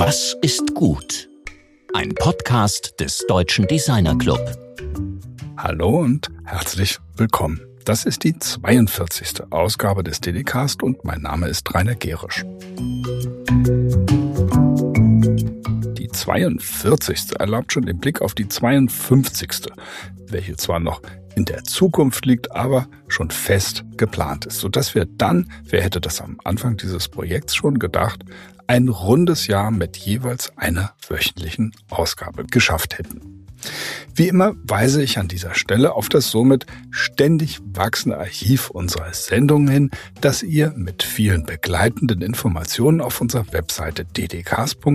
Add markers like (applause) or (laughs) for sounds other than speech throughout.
Was ist gut? Ein Podcast des Deutschen Designer Club. Hallo und herzlich willkommen. Das ist die 42. Ausgabe des DDcast und mein Name ist Rainer Gerisch. Die 42. erlaubt schon den Blick auf die 52. welche zwar noch in der Zukunft liegt, aber schon fest geplant ist, sodass wir dann, wer hätte das am Anfang dieses Projekts schon gedacht, ein rundes Jahr mit jeweils einer wöchentlichen Ausgabe geschafft hätten. Wie immer weise ich an dieser Stelle auf das somit ständig wachsende Archiv unserer Sendungen hin, das ihr mit vielen begleitenden Informationen auf unserer Webseite ddcast.ddc.de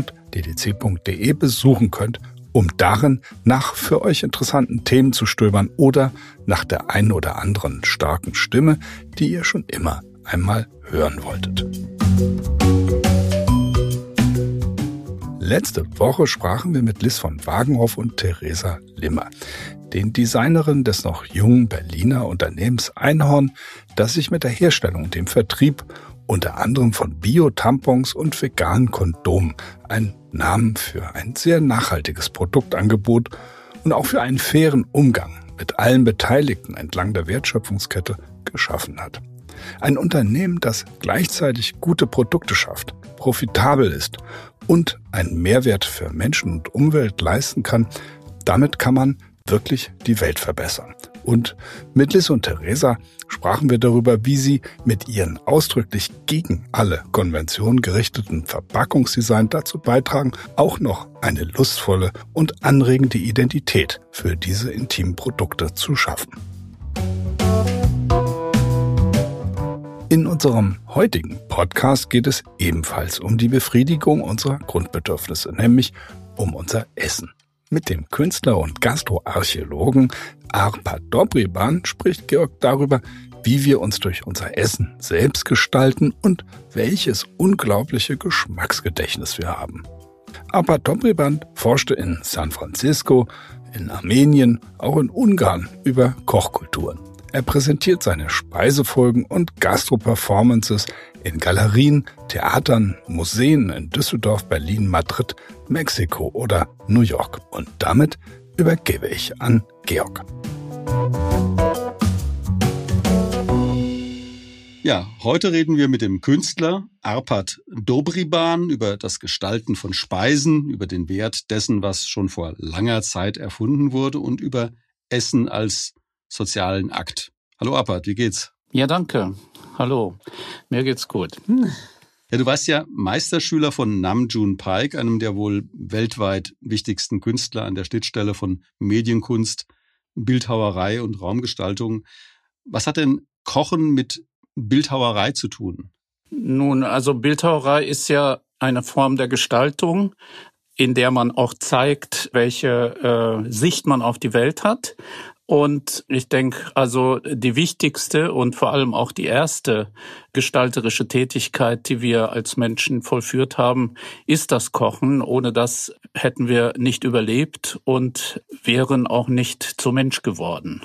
besuchen könnt, um darin nach für euch interessanten Themen zu stöbern oder nach der einen oder anderen starken Stimme, die ihr schon immer einmal hören wolltet. Letzte Woche sprachen wir mit Liz von Wagenhoff und Theresa Limmer, den Designerinnen des noch jungen Berliner Unternehmens Einhorn, das sich mit der Herstellung und dem Vertrieb unter anderem von Bio-Tampons und veganen Kondomen, ein Namen für ein sehr nachhaltiges Produktangebot und auch für einen fairen Umgang mit allen Beteiligten entlang der Wertschöpfungskette geschaffen hat. Ein Unternehmen, das gleichzeitig gute Produkte schafft, profitabel ist und einen Mehrwert für Menschen und Umwelt leisten kann, damit kann man wirklich die Welt verbessern. Und mit Liz und Theresa sprachen wir darüber, wie sie mit ihren ausdrücklich gegen alle Konventionen gerichteten Verpackungsdesign dazu beitragen, auch noch eine lustvolle und anregende Identität für diese intimen Produkte zu schaffen. In unserem heutigen Podcast geht es ebenfalls um die Befriedigung unserer Grundbedürfnisse, nämlich um unser Essen. Mit dem Künstler und Gastroarchäologen Arpad Dobriban spricht Georg darüber, wie wir uns durch unser Essen selbst gestalten und welches unglaubliche Geschmacksgedächtnis wir haben. Arpad Dobriban forschte in San Francisco, in Armenien, auch in Ungarn über Kochkulturen. Er präsentiert seine Speisefolgen und Gastroperformances in Galerien, Theatern, Museen in Düsseldorf, Berlin, Madrid, Mexiko oder New York. Und damit übergebe ich an Georg. Ja, heute reden wir mit dem Künstler Arpad Dobriban über das Gestalten von Speisen, über den Wert dessen, was schon vor langer Zeit erfunden wurde und über Essen als sozialen Akt. Hallo Apat, wie geht's? Ja, danke. Hallo. Mir geht's gut. Ja, du warst ja Meisterschüler von Nam June Paik, einem der wohl weltweit wichtigsten Künstler an der Schnittstelle von Medienkunst, Bildhauerei und Raumgestaltung. Was hat denn Kochen mit Bildhauerei zu tun? Nun, also Bildhauerei ist ja eine Form der Gestaltung, in der man auch zeigt, welche äh, Sicht man auf die Welt hat. Und ich denke, also die wichtigste und vor allem auch die erste gestalterische Tätigkeit, die wir als Menschen vollführt haben, ist das Kochen. Ohne das hätten wir nicht überlebt und wären auch nicht zum Mensch geworden.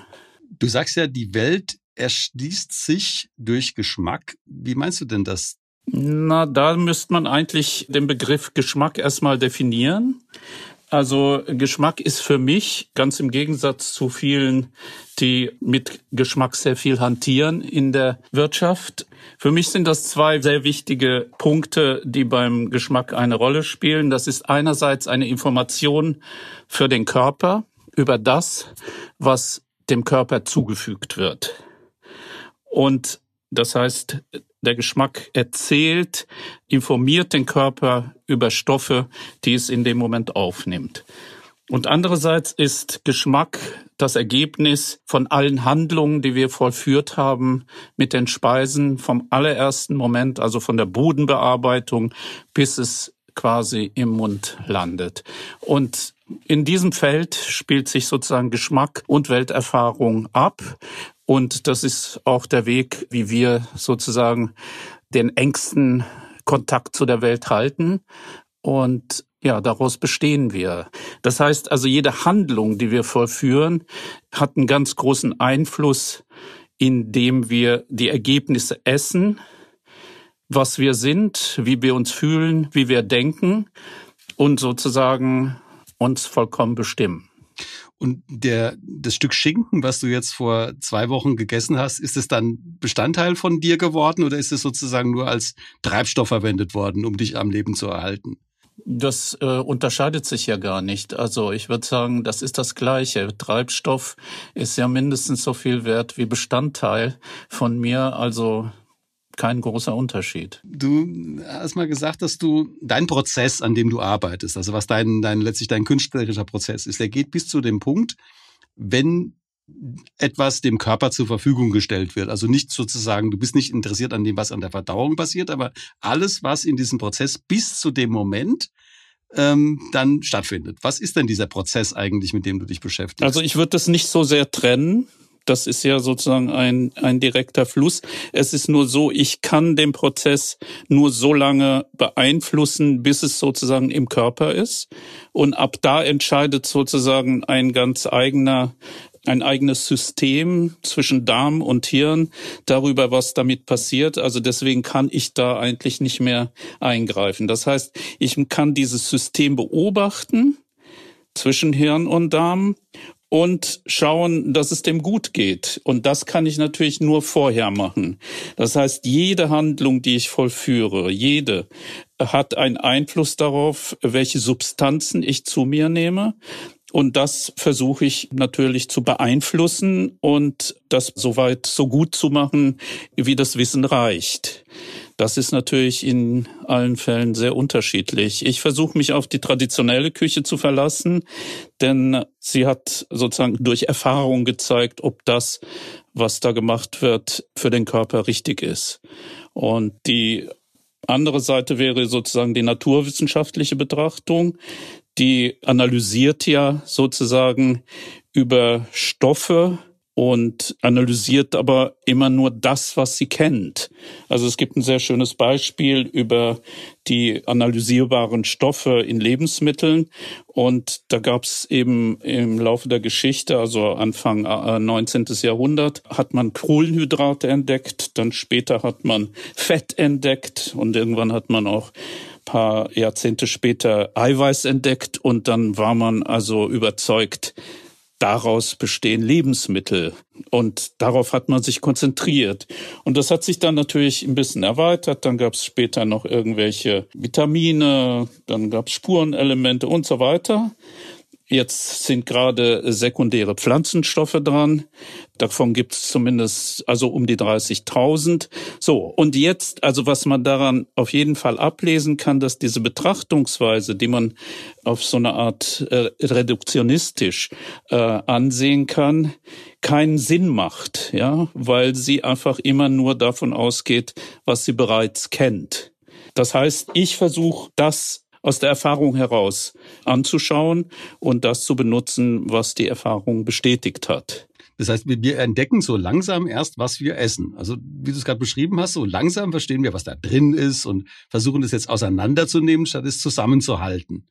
Du sagst ja, die Welt erschließt sich durch Geschmack. Wie meinst du denn das? Na, da müsste man eigentlich den Begriff Geschmack erstmal definieren. Also Geschmack ist für mich ganz im Gegensatz zu vielen, die mit Geschmack sehr viel hantieren in der Wirtschaft. Für mich sind das zwei sehr wichtige Punkte, die beim Geschmack eine Rolle spielen. Das ist einerseits eine Information für den Körper über das, was dem Körper zugefügt wird. Und das heißt, der Geschmack erzählt, informiert den Körper über Stoffe, die es in dem Moment aufnimmt. Und andererseits ist Geschmack das Ergebnis von allen Handlungen, die wir vollführt haben mit den Speisen vom allerersten Moment, also von der Bodenbearbeitung bis es quasi im Mund landet. Und in diesem Feld spielt sich sozusagen Geschmack und Welterfahrung ab. Und das ist auch der Weg, wie wir sozusagen den engsten Kontakt zu der Welt halten. Und ja, daraus bestehen wir. Das heißt also, jede Handlung, die wir vollführen, hat einen ganz großen Einfluss, indem wir die Ergebnisse essen, was wir sind, wie wir uns fühlen, wie wir denken. und sozusagen uns vollkommen bestimmen. Und der, das Stück Schinken, was du jetzt vor zwei Wochen gegessen hast, ist es dann Bestandteil von dir geworden oder ist es sozusagen nur als Treibstoff verwendet worden, um dich am Leben zu erhalten? Das äh, unterscheidet sich ja gar nicht. Also ich würde sagen, das ist das Gleiche. Treibstoff ist ja mindestens so viel wert wie Bestandteil von mir. Also kein großer Unterschied. Du hast mal gesagt, dass du dein Prozess, an dem du arbeitest, also was dein, dein letztlich dein künstlerischer Prozess ist, der geht bis zu dem Punkt, wenn etwas dem Körper zur Verfügung gestellt wird. Also nicht sozusagen, du bist nicht interessiert an dem, was an der Verdauung passiert, aber alles, was in diesem Prozess bis zu dem Moment ähm, dann stattfindet. Was ist denn dieser Prozess eigentlich, mit dem du dich beschäftigst? Also ich würde das nicht so sehr trennen. Das ist ja sozusagen ein, ein direkter Fluss. Es ist nur so, ich kann den Prozess nur so lange beeinflussen, bis es sozusagen im Körper ist. Und ab da entscheidet sozusagen ein ganz eigener ein eigenes System zwischen Darm und Hirn darüber, was damit passiert. Also deswegen kann ich da eigentlich nicht mehr eingreifen. Das heißt, ich kann dieses System beobachten zwischen Hirn und Darm und schauen, dass es dem gut geht. Und das kann ich natürlich nur vorher machen. Das heißt, jede Handlung, die ich vollführe, jede hat einen Einfluss darauf, welche Substanzen ich zu mir nehme. Und das versuche ich natürlich zu beeinflussen und das soweit so gut zu machen, wie das Wissen reicht. Das ist natürlich in allen Fällen sehr unterschiedlich. Ich versuche mich auf die traditionelle Küche zu verlassen, denn sie hat sozusagen durch Erfahrung gezeigt, ob das, was da gemacht wird, für den Körper richtig ist. Und die andere Seite wäre sozusagen die naturwissenschaftliche Betrachtung. Die analysiert ja sozusagen über Stoffe, und analysiert aber immer nur das, was sie kennt. Also es gibt ein sehr schönes Beispiel über die analysierbaren Stoffe in Lebensmitteln und da gab es eben im Laufe der Geschichte, also Anfang 19. Äh, Jahrhundert, hat man Kohlenhydrate entdeckt, dann später hat man Fett entdeckt und irgendwann hat man auch paar Jahrzehnte später Eiweiß entdeckt und dann war man also überzeugt, daraus bestehen Lebensmittel. Und darauf hat man sich konzentriert. Und das hat sich dann natürlich ein bisschen erweitert. Dann gab es später noch irgendwelche Vitamine, dann gab es Spurenelemente und so weiter. Jetzt sind gerade sekundäre Pflanzenstoffe dran. Davon gibt es zumindest also um die 30.000. So, und jetzt, also was man daran auf jeden Fall ablesen kann, dass diese Betrachtungsweise, die man auf so eine Art äh, reduktionistisch äh, ansehen kann, keinen Sinn macht, ja, weil sie einfach immer nur davon ausgeht, was sie bereits kennt. Das heißt, ich versuche das aus der Erfahrung heraus anzuschauen und das zu benutzen, was die Erfahrung bestätigt hat. Das heißt, wir entdecken so langsam erst, was wir essen. Also wie du es gerade beschrieben hast, so langsam verstehen wir, was da drin ist und versuchen es jetzt auseinanderzunehmen, statt es zusammenzuhalten.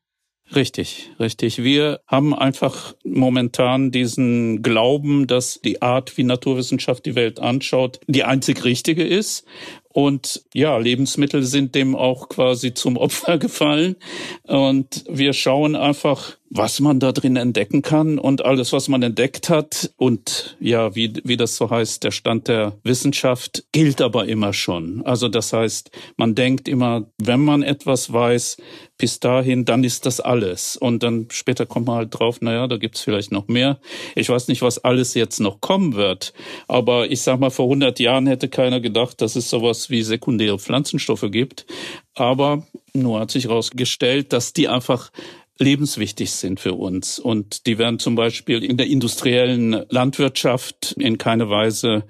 Richtig, richtig. Wir haben einfach momentan diesen Glauben, dass die Art, wie Naturwissenschaft die Welt anschaut, die einzig richtige ist. Und ja, Lebensmittel sind dem auch quasi zum Opfer (laughs) gefallen. Und wir schauen einfach, was man da drin entdecken kann und alles, was man entdeckt hat. Und ja, wie, wie das so heißt, der Stand der Wissenschaft gilt aber immer schon. Also das heißt, man denkt immer, wenn man etwas weiß, bis dahin, dann ist das alles. Und dann später kommt man halt drauf, naja, da gibt's vielleicht noch mehr. Ich weiß nicht, was alles jetzt noch kommen wird. Aber ich sag mal, vor 100 Jahren hätte keiner gedacht, dass es sowas wie sekundäre Pflanzenstoffe gibt. Aber nur hat sich herausgestellt, dass die einfach lebenswichtig sind für uns. Und die werden zum Beispiel in der industriellen Landwirtschaft in keiner Weise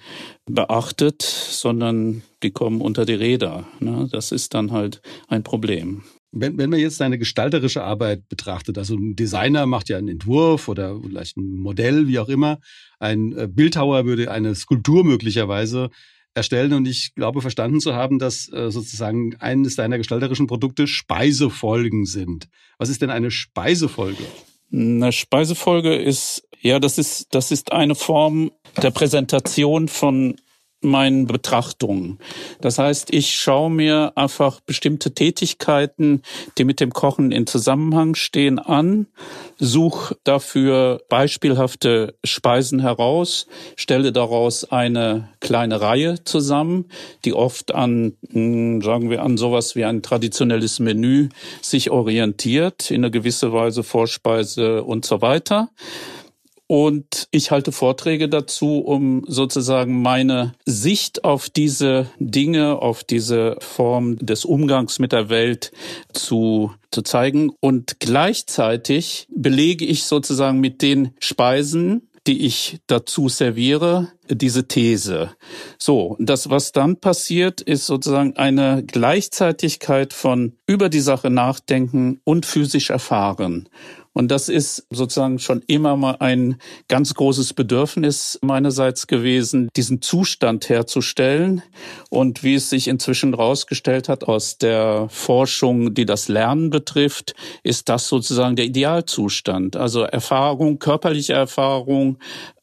beachtet, sondern die kommen unter die Räder. Ne? Das ist dann halt ein Problem. Wenn, wenn man jetzt deine gestalterische Arbeit betrachtet, also ein Designer macht ja einen Entwurf oder vielleicht ein Modell, wie auch immer, ein äh, Bildhauer würde eine Skulptur möglicherweise erstellen und ich glaube verstanden zu haben, dass äh, sozusagen eines deiner gestalterischen Produkte Speisefolgen sind. Was ist denn eine Speisefolge? Eine Speisefolge ist, ja, das ist, das ist eine Form der Präsentation von meinen Betrachtungen. Das heißt, ich schaue mir einfach bestimmte Tätigkeiten, die mit dem Kochen in Zusammenhang stehen, an, suche dafür beispielhafte Speisen heraus, stelle daraus eine kleine Reihe zusammen, die oft an, hm, sagen wir, an sowas wie ein traditionelles Menü sich orientiert, in einer gewisser Weise Vorspeise und so weiter. Und ich halte Vorträge dazu, um sozusagen meine Sicht auf diese Dinge, auf diese Form des Umgangs mit der Welt zu, zu zeigen. Und gleichzeitig belege ich sozusagen mit den Speisen, die ich dazu serviere, diese These. So, das, was dann passiert, ist sozusagen eine Gleichzeitigkeit von über die Sache nachdenken und physisch erfahren. Und das ist sozusagen schon immer mal ein ganz großes Bedürfnis meinerseits gewesen, diesen Zustand herzustellen. Und wie es sich inzwischen herausgestellt hat aus der Forschung, die das Lernen betrifft, ist das sozusagen der Idealzustand. Also Erfahrung, körperliche Erfahrung,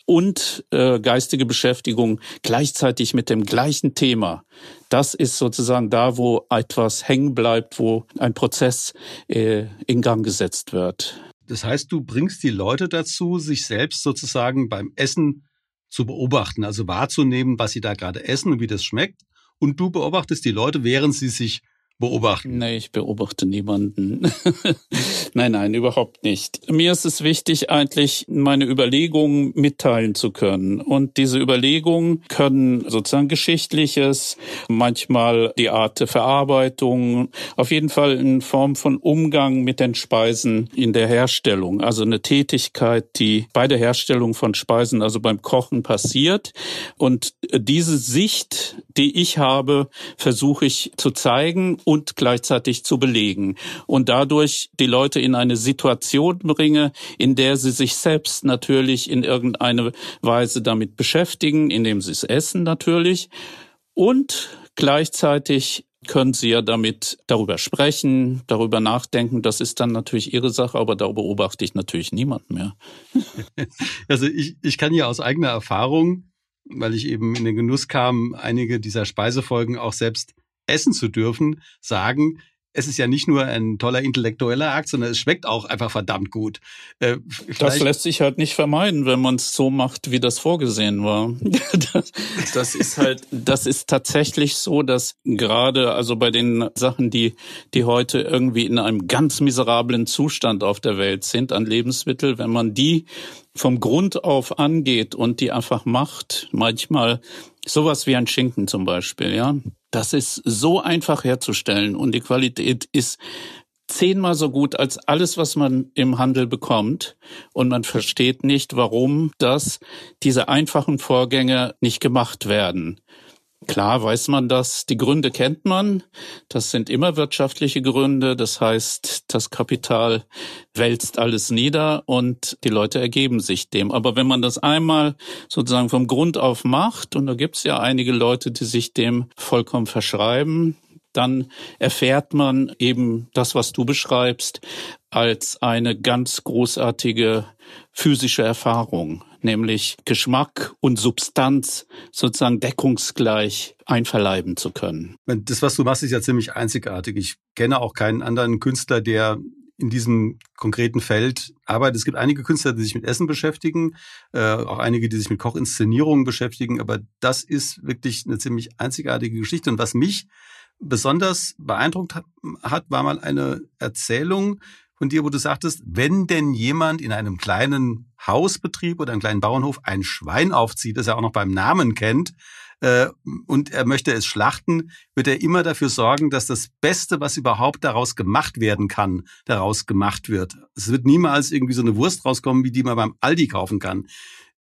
und äh, geistige Beschäftigung gleichzeitig mit dem gleichen Thema. Das ist sozusagen da, wo etwas hängen bleibt, wo ein Prozess äh, in Gang gesetzt wird. Das heißt, du bringst die Leute dazu, sich selbst sozusagen beim Essen zu beobachten, also wahrzunehmen, was sie da gerade essen und wie das schmeckt. Und du beobachtest die Leute, während sie sich beobachten? Nee, ich beobachte niemanden. (laughs) nein, nein, überhaupt nicht. Mir ist es wichtig, eigentlich meine Überlegungen mitteilen zu können. Und diese Überlegungen können sozusagen Geschichtliches, manchmal die Art der Verarbeitung, auf jeden Fall in Form von Umgang mit den Speisen in der Herstellung. Also eine Tätigkeit, die bei der Herstellung von Speisen, also beim Kochen passiert. Und diese Sicht, die ich habe, versuche ich zu zeigen und gleichzeitig zu belegen und dadurch die Leute in eine Situation bringe, in der sie sich selbst natürlich in irgendeine Weise damit beschäftigen, indem sie es essen natürlich und gleichzeitig können Sie ja damit darüber sprechen, darüber nachdenken. Das ist dann natürlich Ihre Sache, aber da beobachte ich natürlich niemanden mehr. (laughs) Also ich, ich kann ja aus eigener Erfahrung, weil ich eben in den Genuss kam, einige dieser Speisefolgen auch selbst essen zu dürfen, sagen, es ist ja nicht nur ein toller intellektueller Akt, sondern es schmeckt auch einfach verdammt gut. Äh, das lässt sich halt nicht vermeiden, wenn man es so macht, wie das vorgesehen war. (laughs) das, das, ist halt, das ist tatsächlich so, dass gerade also bei den Sachen, die die heute irgendwie in einem ganz miserablen Zustand auf der Welt sind an Lebensmittel, wenn man die vom Grund auf angeht und die einfach macht, manchmal sowas wie ein Schinken zum Beispiel, ja, das ist so einfach herzustellen und die Qualität ist zehnmal so gut als alles, was man im Handel bekommt. Und man versteht nicht, warum das, diese einfachen Vorgänge nicht gemacht werden. Klar weiß man das, die Gründe kennt man. Das sind immer wirtschaftliche Gründe. Das heißt, das Kapital wälzt alles nieder und die Leute ergeben sich dem. Aber wenn man das einmal sozusagen vom Grund auf macht, und da gibt es ja einige Leute, die sich dem vollkommen verschreiben, dann erfährt man eben das, was du beschreibst, als eine ganz großartige physische Erfahrung, nämlich Geschmack und Substanz sozusagen deckungsgleich einverleiben zu können. Das, was du machst, ist ja ziemlich einzigartig. Ich kenne auch keinen anderen Künstler, der in diesem konkreten Feld arbeitet. Es gibt einige Künstler, die sich mit Essen beschäftigen, äh, auch einige, die sich mit Kochinszenierungen beschäftigen, aber das ist wirklich eine ziemlich einzigartige Geschichte. Und was mich besonders beeindruckt hat, war mal eine Erzählung von dir, wo du sagtest, wenn denn jemand in einem kleinen Hausbetrieb oder einem kleinen Bauernhof ein Schwein aufzieht, das er auch noch beim Namen kennt, äh, und er möchte es schlachten, wird er immer dafür sorgen, dass das Beste, was überhaupt daraus gemacht werden kann, daraus gemacht wird. Es wird niemals irgendwie so eine Wurst rauskommen, wie die man beim Aldi kaufen kann.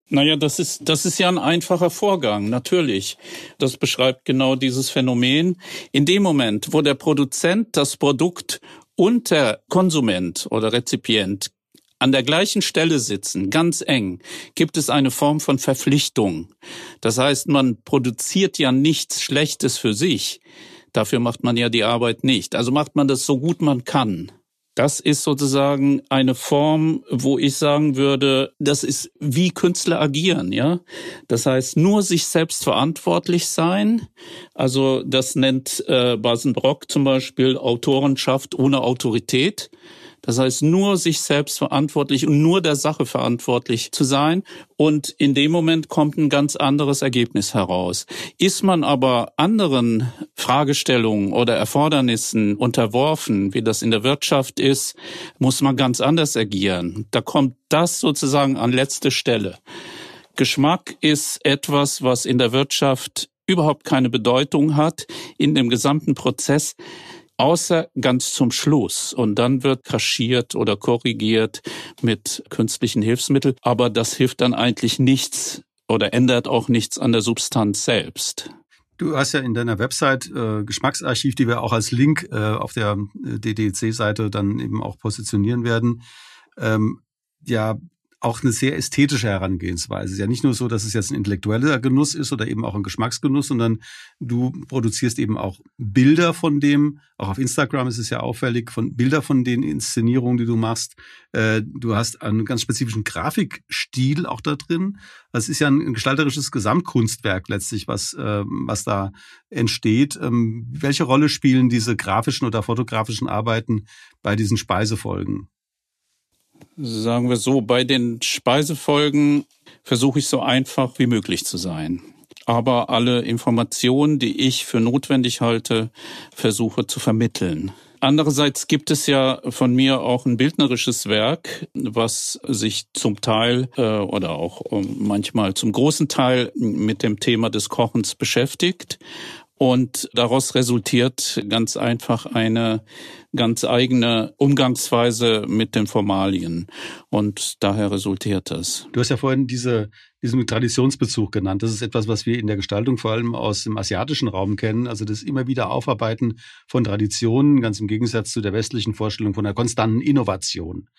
Naja, das ist, das ist ja ein einfacher Vorgang, natürlich. Das beschreibt genau dieses Phänomen. In dem Moment, wo der Produzent das Produkt und der Konsument oder Rezipient an der gleichen Stelle sitzen, ganz eng, gibt es eine Form von Verpflichtung. Das heißt, man produziert ja nichts Schlechtes für sich. Dafür macht man ja die Arbeit nicht. Also macht man das so gut man kann. Das ist sozusagen eine Form, wo ich sagen würde, das ist wie Künstler agieren, ja. Das heißt, nur sich selbst verantwortlich sein. Also das nennt äh, Basenbrock zum Beispiel Autorenschaft ohne Autorität. Das heißt, nur sich selbst verantwortlich und nur der Sache verantwortlich zu sein. Und in dem Moment kommt ein ganz anderes Ergebnis heraus. Ist man aber anderen Fragestellungen oder Erfordernissen unterworfen, wie das in der Wirtschaft ist, muss man ganz anders agieren. Da kommt das sozusagen an letzte Stelle. Geschmack ist etwas, was in der Wirtschaft überhaupt keine Bedeutung hat in dem gesamten Prozess außer ganz zum Schluss. Und dann wird kaschiert oder korrigiert mit künstlichen Hilfsmitteln. Aber das hilft dann eigentlich nichts oder ändert auch nichts an der Substanz selbst. Du hast ja in deiner Website äh, Geschmacksarchiv, die wir auch als Link äh, auf der äh, DDC-Seite dann eben auch positionieren werden, ähm, ja auch eine sehr ästhetische Herangehensweise. Es ist ja nicht nur so, dass es jetzt ein intellektueller Genuss ist oder eben auch ein Geschmacksgenuss, sondern du produzierst eben auch Bilder von dem. Auch auf Instagram ist es ja auffällig, von Bilder von den Inszenierungen, die du machst. Äh, du hast einen ganz spezifischen Grafikstil auch da drin. Das ist ja ein gestalterisches Gesamtkunstwerk letztlich, was, äh, was da entsteht. Ähm, welche Rolle spielen diese grafischen oder fotografischen Arbeiten bei diesen Speisefolgen? Sagen wir so, bei den Speisefolgen versuche ich so einfach wie möglich zu sein. Aber alle Informationen, die ich für notwendig halte, versuche zu vermitteln. Andererseits gibt es ja von mir auch ein bildnerisches Werk, was sich zum Teil äh, oder auch ähm, manchmal zum großen Teil mit dem Thema des Kochens beschäftigt. Und daraus resultiert ganz einfach eine ganz eigene Umgangsweise mit den Formalien. Und daher resultiert das. Du hast ja vorhin diese, diesen Traditionsbezug genannt. Das ist etwas, was wir in der Gestaltung vor allem aus dem asiatischen Raum kennen. Also das immer wieder Aufarbeiten von Traditionen, ganz im Gegensatz zu der westlichen Vorstellung von einer konstanten Innovation.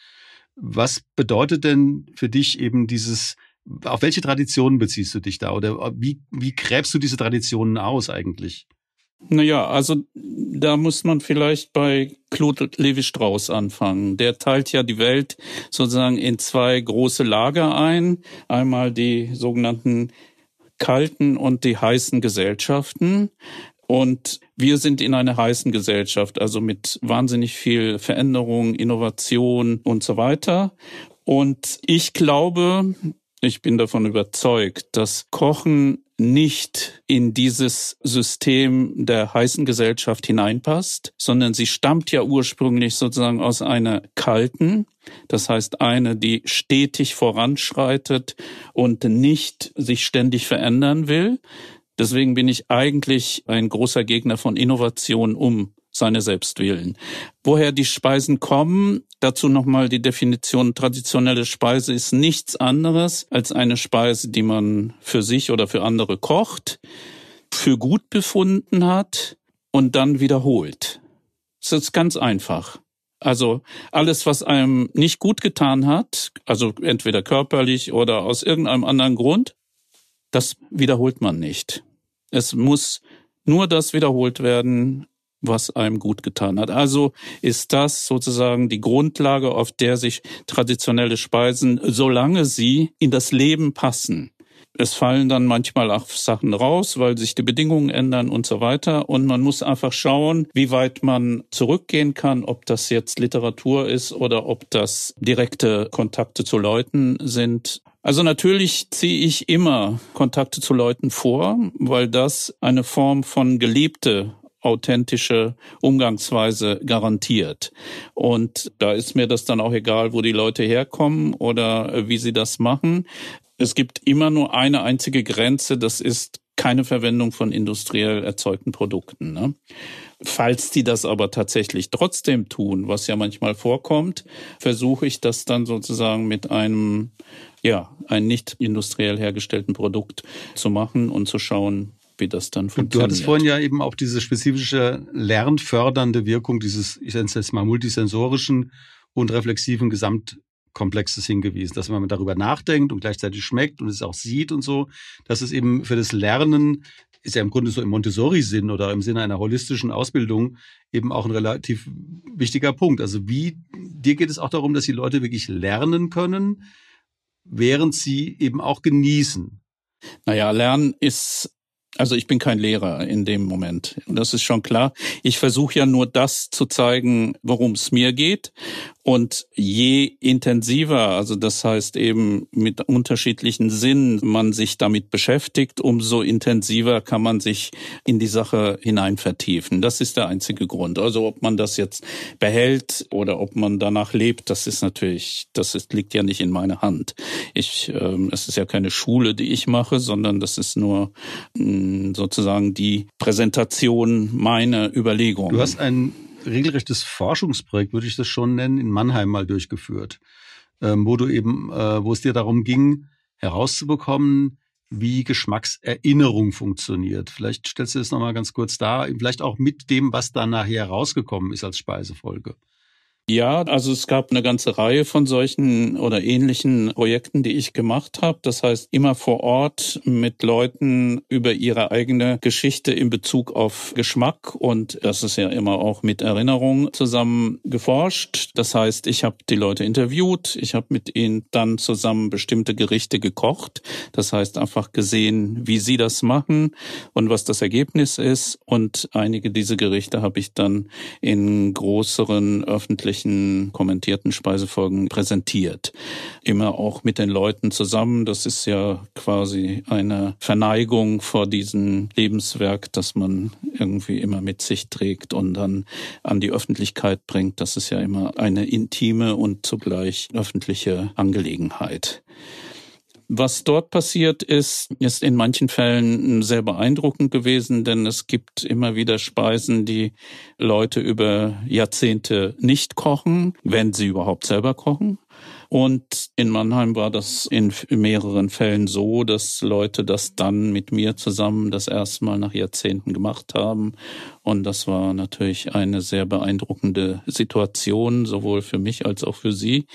Was bedeutet denn für dich eben dieses auf welche Traditionen beziehst du dich da oder wie, wie gräbst du diese Traditionen aus eigentlich? Naja, also da muss man vielleicht bei Claude Levi-Strauss anfangen. Der teilt ja die Welt sozusagen in zwei große Lager ein. Einmal die sogenannten kalten und die heißen Gesellschaften. Und wir sind in einer heißen Gesellschaft, also mit wahnsinnig viel Veränderung, Innovation und so weiter. Und ich glaube, ich bin davon überzeugt, dass Kochen nicht in dieses System der heißen Gesellschaft hineinpasst, sondern sie stammt ja ursprünglich sozusagen aus einer kalten, das heißt eine, die stetig voranschreitet und nicht sich ständig verändern will. Deswegen bin ich eigentlich ein großer Gegner von Innovation, um seine selbst willen. Woher die Speisen kommen, dazu nochmal die Definition. Traditionelle Speise ist nichts anderes als eine Speise, die man für sich oder für andere kocht, für gut befunden hat und dann wiederholt. Das ist ganz einfach. Also alles, was einem nicht gut getan hat, also entweder körperlich oder aus irgendeinem anderen Grund, das wiederholt man nicht. Es muss nur das wiederholt werden, was einem gut getan hat. Also ist das sozusagen die Grundlage, auf der sich traditionelle Speisen, solange sie in das Leben passen, es fallen dann manchmal auch Sachen raus, weil sich die Bedingungen ändern und so weiter. Und man muss einfach schauen, wie weit man zurückgehen kann, ob das jetzt Literatur ist oder ob das direkte Kontakte zu Leuten sind. Also natürlich ziehe ich immer Kontakte zu Leuten vor, weil das eine Form von gelebte authentische Umgangsweise garantiert. Und da ist mir das dann auch egal, wo die Leute herkommen oder äh, wie sie das machen. Es gibt immer nur eine einzige Grenze, das ist keine Verwendung von industriell erzeugten Produkten. Ne? Falls die das aber tatsächlich trotzdem tun, was ja manchmal vorkommt, versuche ich das dann sozusagen mit einem, ja, ein nicht industriell hergestellten Produkt zu machen und zu schauen, wie das dann funktioniert. Du hattest vorhin ja eben auch diese spezifische lernfördernde Wirkung dieses, ich nenne es jetzt mal multisensorischen und reflexiven Gesamtkomplexes hingewiesen, dass man darüber nachdenkt und gleichzeitig schmeckt und es auch sieht und so, dass es eben für das Lernen ist ja im Grunde so im Montessori-Sinn oder im Sinne einer holistischen Ausbildung eben auch ein relativ wichtiger Punkt. Also wie, dir geht es auch darum, dass die Leute wirklich lernen können, während sie eben auch genießen. Naja, Lernen ist also ich bin kein Lehrer in dem Moment. Das ist schon klar. Ich versuche ja nur das zu zeigen, worum es mir geht. Und je intensiver, also das heißt eben mit unterschiedlichen Sinnen man sich damit beschäftigt, umso intensiver kann man sich in die Sache hinein vertiefen. Das ist der einzige Grund. Also ob man das jetzt behält oder ob man danach lebt, das ist natürlich, das ist, liegt ja nicht in meiner Hand. Ich, ähm, es ist ja keine Schule, die ich mache, sondern das ist nur mh, hm, sozusagen die Präsentation meiner Überlegungen. Du hast einen regelrechtes Forschungsprojekt, würde ich das schon nennen, in Mannheim mal durchgeführt, ähm, wo du eben, äh, wo es dir darum ging, herauszubekommen, wie Geschmackserinnerung funktioniert. Vielleicht stellst du das nochmal ganz kurz dar, vielleicht auch mit dem, was da nachher rausgekommen ist als Speisefolge. Ja, also es gab eine ganze Reihe von solchen oder ähnlichen Projekten, die ich gemacht habe. Das heißt, immer vor Ort mit Leuten über ihre eigene Geschichte in Bezug auf Geschmack und das ist ja immer auch mit Erinnerung zusammen geforscht. Das heißt, ich habe die Leute interviewt, ich habe mit ihnen dann zusammen bestimmte Gerichte gekocht. Das heißt, einfach gesehen, wie sie das machen und was das Ergebnis ist. Und einige dieser Gerichte habe ich dann in größeren öffentlichen öffentlichen kommentierten Speisefolgen präsentiert. Immer auch mit den Leuten zusammen. Das ist ja quasi eine Verneigung vor diesem Lebenswerk, das man irgendwie immer mit sich trägt und dann an die Öffentlichkeit bringt. Das ist ja immer eine intime und zugleich öffentliche Angelegenheit. Was dort passiert ist, ist in manchen Fällen sehr beeindruckend gewesen, denn es gibt immer wieder Speisen, die Leute über Jahrzehnte nicht kochen, wenn sie überhaupt selber kochen. Und in Mannheim war das in mehreren Fällen so, dass Leute das dann mit mir zusammen das erste Mal nach Jahrzehnten gemacht haben. Und das war natürlich eine sehr beeindruckende Situation, sowohl für mich als auch für sie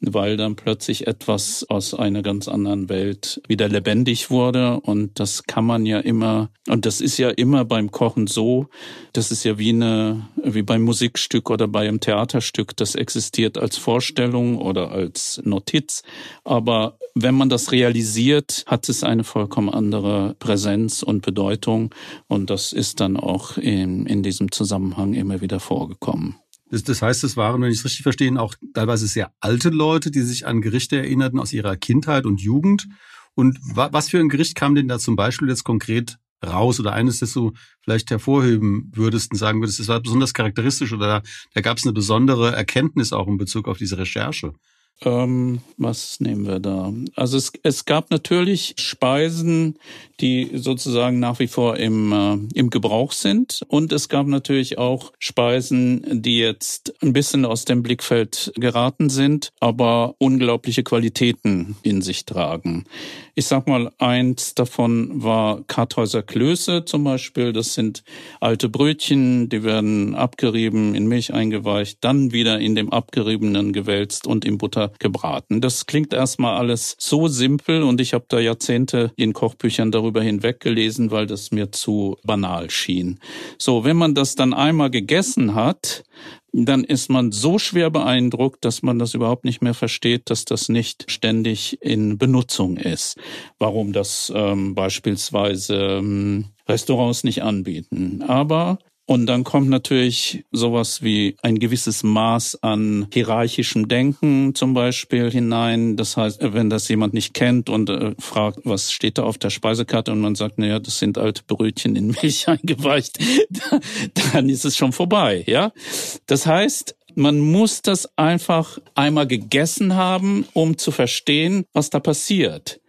weil dann plötzlich etwas aus einer ganz anderen Welt wieder lebendig wurde. Und das kann man ja immer, und das ist ja immer beim Kochen so, das ist ja wie eine, wie beim Musikstück oder bei einem Theaterstück, das existiert als Vorstellung oder als Notiz. Aber wenn man das realisiert, hat es eine vollkommen andere Präsenz und Bedeutung. Und das ist dann auch in, in diesem Zusammenhang immer wieder vorgekommen. Das, das heißt, es waren, wenn ich es richtig verstehe, auch teilweise sehr alte Leute, die sich an Gerichte erinnerten aus ihrer Kindheit und Jugend. Und wa was für ein Gericht kam denn da zum Beispiel jetzt konkret raus oder eines, das du vielleicht hervorheben würdest und sagen würdest, das war besonders charakteristisch oder da, da gab es eine besondere Erkenntnis auch in Bezug auf diese Recherche? Ähm, was nehmen wir da? Also es, es gab natürlich Speisen, die sozusagen nach wie vor im, äh, im Gebrauch sind. Und es gab natürlich auch Speisen, die jetzt ein bisschen aus dem Blickfeld geraten sind, aber unglaubliche Qualitäten in sich tragen. Ich sag mal, eins davon war Karthäuser Klöße zum Beispiel. Das sind alte Brötchen, die werden abgerieben, in Milch eingeweicht, dann wieder in dem abgeriebenen gewälzt und in Butter gebraten. Das klingt erstmal alles so simpel und ich habe da Jahrzehnte in Kochbüchern darüber hinweg gelesen, weil das mir zu banal schien. So, wenn man das dann einmal gegessen hat, dann ist man so schwer beeindruckt, dass man das überhaupt nicht mehr versteht, dass das nicht ständig in Benutzung ist. Warum das ähm, beispielsweise ähm, Restaurants nicht anbieten. Aber und dann kommt natürlich sowas wie ein gewisses Maß an hierarchischem Denken zum Beispiel hinein. Das heißt, wenn das jemand nicht kennt und äh, fragt, was steht da auf der Speisekarte und man sagt, naja, das sind alte Brötchen in (laughs) Milch eingeweicht, (laughs) dann ist es schon vorbei, ja. Das heißt, man muss das einfach einmal gegessen haben, um zu verstehen, was da passiert.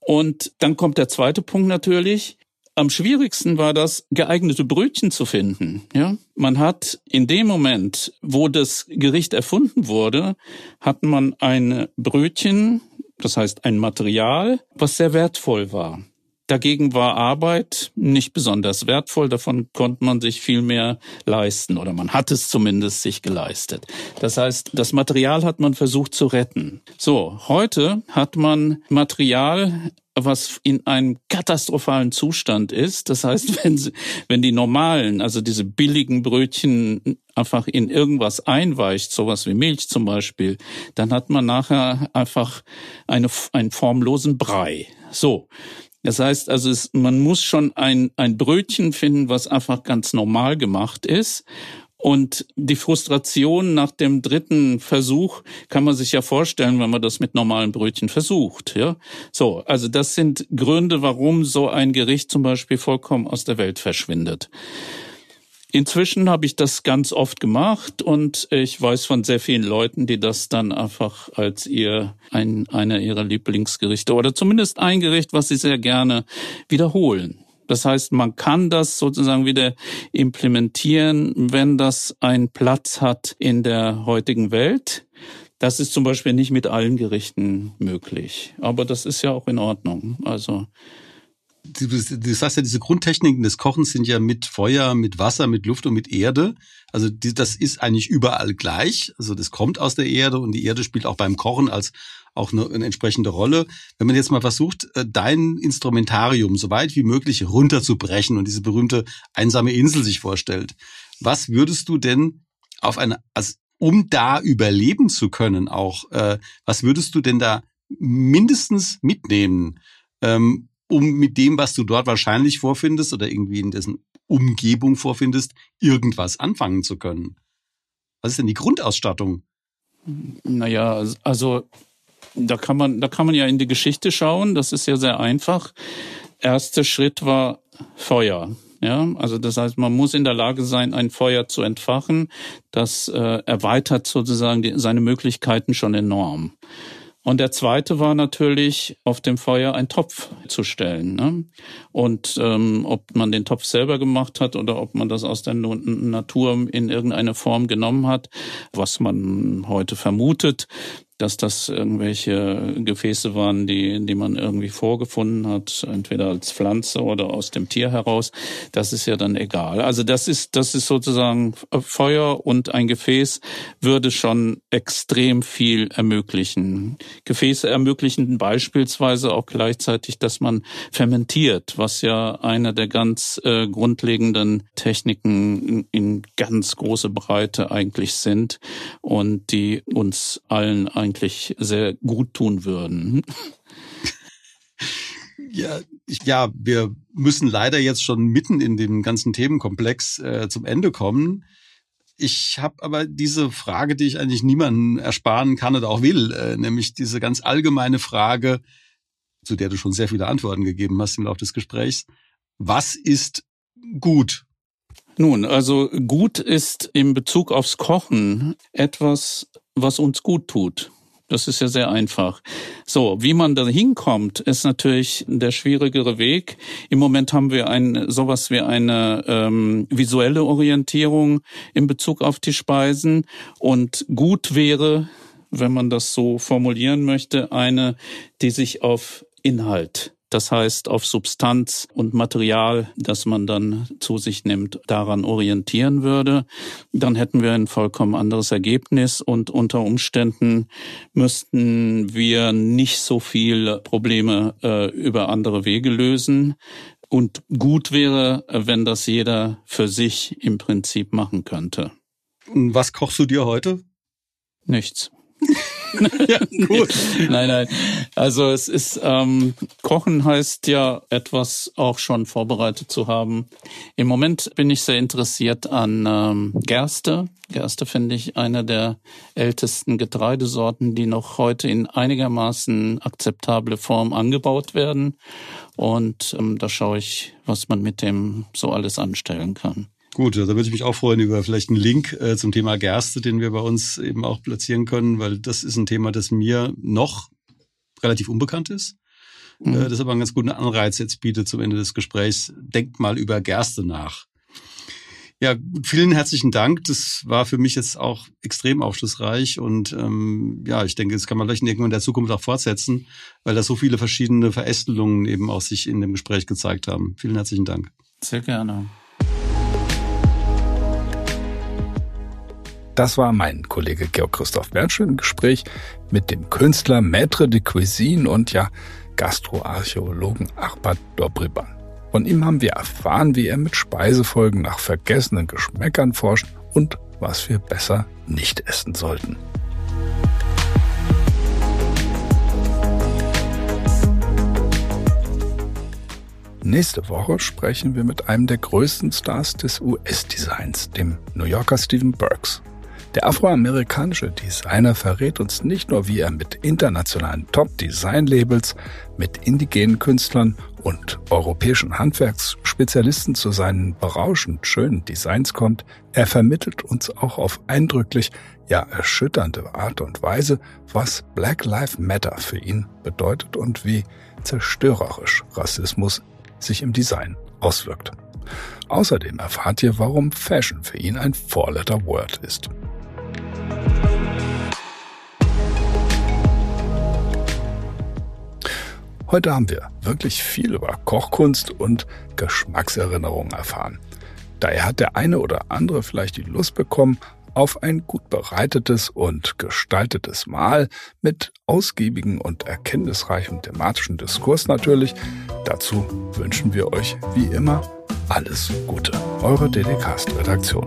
Und dann kommt der zweite Punkt natürlich. Am schwierigsten war das, geeignete Brötchen zu finden. Ja, man hat in dem Moment, wo das Gericht erfunden wurde, hat man ein Brötchen, das heißt ein Material, was sehr wertvoll war. Dagegen war Arbeit nicht besonders wertvoll, davon konnte man sich viel mehr leisten oder man hat es zumindest sich geleistet. Das heißt, das Material hat man versucht zu retten. So, heute hat man Material, was in einem katastrophalen Zustand ist. Das heißt, (laughs) wenn, sie, wenn die normalen, also diese billigen Brötchen einfach in irgendwas einweicht, sowas wie Milch zum Beispiel, dann hat man nachher einfach eine, einen formlosen Brei. So. Das heißt also, es, man muss schon ein, ein Brötchen finden, was einfach ganz normal gemacht ist. Und die Frustration nach dem dritten Versuch kann man sich ja vorstellen, wenn man das mit normalen Brötchen versucht. Ja, so. Also das sind Gründe, warum so ein Gericht zum Beispiel vollkommen aus der Welt verschwindet. Inzwischen habe ich das ganz oft gemacht und ich weiß von sehr vielen Leuten, die das dann einfach als ihr ein, einer ihrer Lieblingsgerichte oder zumindest ein Gericht, was sie sehr gerne wiederholen. Das heißt, man kann das sozusagen wieder implementieren, wenn das einen Platz hat in der heutigen Welt. Das ist zum Beispiel nicht mit allen Gerichten möglich. Aber das ist ja auch in Ordnung. Also du, sagst ja, diese Grundtechniken des Kochens sind ja mit Feuer, mit Wasser, mit Luft und mit Erde. Also die, das ist eigentlich überall gleich. Also das kommt aus der Erde und die Erde spielt auch beim Kochen als auch eine, eine entsprechende Rolle. Wenn man jetzt mal versucht, äh, dein Instrumentarium so weit wie möglich runterzubrechen und diese berühmte einsame Insel sich vorstellt, was würdest du denn auf eine, also um da überleben zu können auch, äh, was würdest du denn da mindestens mitnehmen, ähm, um mit dem, was du dort wahrscheinlich vorfindest oder irgendwie in dessen Umgebung vorfindest, irgendwas anfangen zu können? Was ist denn die Grundausstattung? Naja, also da kann man, da kann man ja in die Geschichte schauen. Das ist ja sehr einfach. Erster Schritt war Feuer. Ja, also das heißt, man muss in der Lage sein, ein Feuer zu entfachen. Das äh, erweitert sozusagen die, seine Möglichkeiten schon enorm. Und der zweite war natürlich, auf dem Feuer einen Topf zu stellen. Ne? Und ähm, ob man den Topf selber gemacht hat oder ob man das aus der Natur in irgendeine Form genommen hat, was man heute vermutet, dass das irgendwelche Gefäße waren, die, die man irgendwie vorgefunden hat, entweder als Pflanze oder aus dem Tier heraus. Das ist ja dann egal. Also das ist, das ist sozusagen Feuer und ein Gefäß würde schon extrem viel ermöglichen. Gefäße ermöglichen beispielsweise auch gleichzeitig, dass man fermentiert, was ja eine der ganz äh, grundlegenden Techniken in, ganz große Breite eigentlich sind und die uns allen eigentlich sehr gut tun würden. (laughs) Ja, ich, ja, wir müssen leider jetzt schon mitten in dem ganzen Themenkomplex äh, zum Ende kommen. Ich habe aber diese Frage, die ich eigentlich niemandem ersparen kann oder auch will, äh, nämlich diese ganz allgemeine Frage, zu der du schon sehr viele Antworten gegeben hast im Laufe des Gesprächs. Was ist gut? Nun, also gut ist in Bezug aufs Kochen etwas, was uns gut tut. Das ist ja sehr einfach. So, wie man da hinkommt, ist natürlich der schwierigere Weg. Im Moment haben wir ein sowas wie eine ähm, visuelle Orientierung in Bezug auf die Speisen und gut wäre, wenn man das so formulieren möchte, eine, die sich auf Inhalt das heißt, auf Substanz und Material, das man dann zu sich nimmt, daran orientieren würde, dann hätten wir ein vollkommen anderes Ergebnis und unter Umständen müssten wir nicht so viel Probleme äh, über andere Wege lösen. Und gut wäre, wenn das jeder für sich im Prinzip machen könnte. Was kochst du dir heute? Nichts. (laughs) (laughs) ja, gut. nein, nein. Also es ist ähm, Kochen heißt ja etwas auch schon vorbereitet zu haben. Im Moment bin ich sehr interessiert an ähm, Gerste. Gerste finde ich eine der ältesten Getreidesorten, die noch heute in einigermaßen akzeptable Form angebaut werden. Und ähm, da schaue ich, was man mit dem so alles anstellen kann. Gut, da würde ich mich auch freuen über vielleicht einen Link äh, zum Thema Gerste, den wir bei uns eben auch platzieren können, weil das ist ein Thema, das mir noch relativ unbekannt ist. Mhm. Äh, das aber einen ganz guten Anreiz jetzt bietet zum Ende des Gesprächs. Denkt mal über Gerste nach. Ja, vielen herzlichen Dank. Das war für mich jetzt auch extrem aufschlussreich und ähm, ja, ich denke, das kann man vielleicht irgendwann in der Zukunft auch fortsetzen, weil da so viele verschiedene Verästelungen eben auch sich in dem Gespräch gezeigt haben. Vielen herzlichen Dank. Sehr gerne. Das war mein Kollege Georg Christoph Bernschel im Gespräch mit dem Künstler Maître de Cuisine und ja, Gastroarchäologen Arpad Dobriban. Von ihm haben wir erfahren, wie er mit Speisefolgen nach vergessenen Geschmäckern forscht und was wir besser nicht essen sollten. Nächste Woche sprechen wir mit einem der größten Stars des US-Designs, dem New Yorker Stephen Burks. Der afroamerikanische Designer verrät uns nicht nur, wie er mit internationalen Top-Design-Labels, mit indigenen Künstlern und europäischen Handwerksspezialisten zu seinen berauschend schönen Designs kommt, er vermittelt uns auch auf eindrücklich, ja erschütternde Art und Weise, was Black Lives Matter für ihn bedeutet und wie zerstörerisch Rassismus sich im Design auswirkt. Außerdem erfahrt ihr, warum Fashion für ihn ein Four-Letter-Word ist. Heute haben wir wirklich viel über Kochkunst und Geschmackserinnerungen erfahren. Daher hat der eine oder andere vielleicht die Lust bekommen, auf ein gut bereitetes und gestaltetes Mahl mit ausgiebigen und erkenntnisreichem thematischen Diskurs natürlich. Dazu wünschen wir euch wie immer alles Gute. Eure DDcast-Redaktion.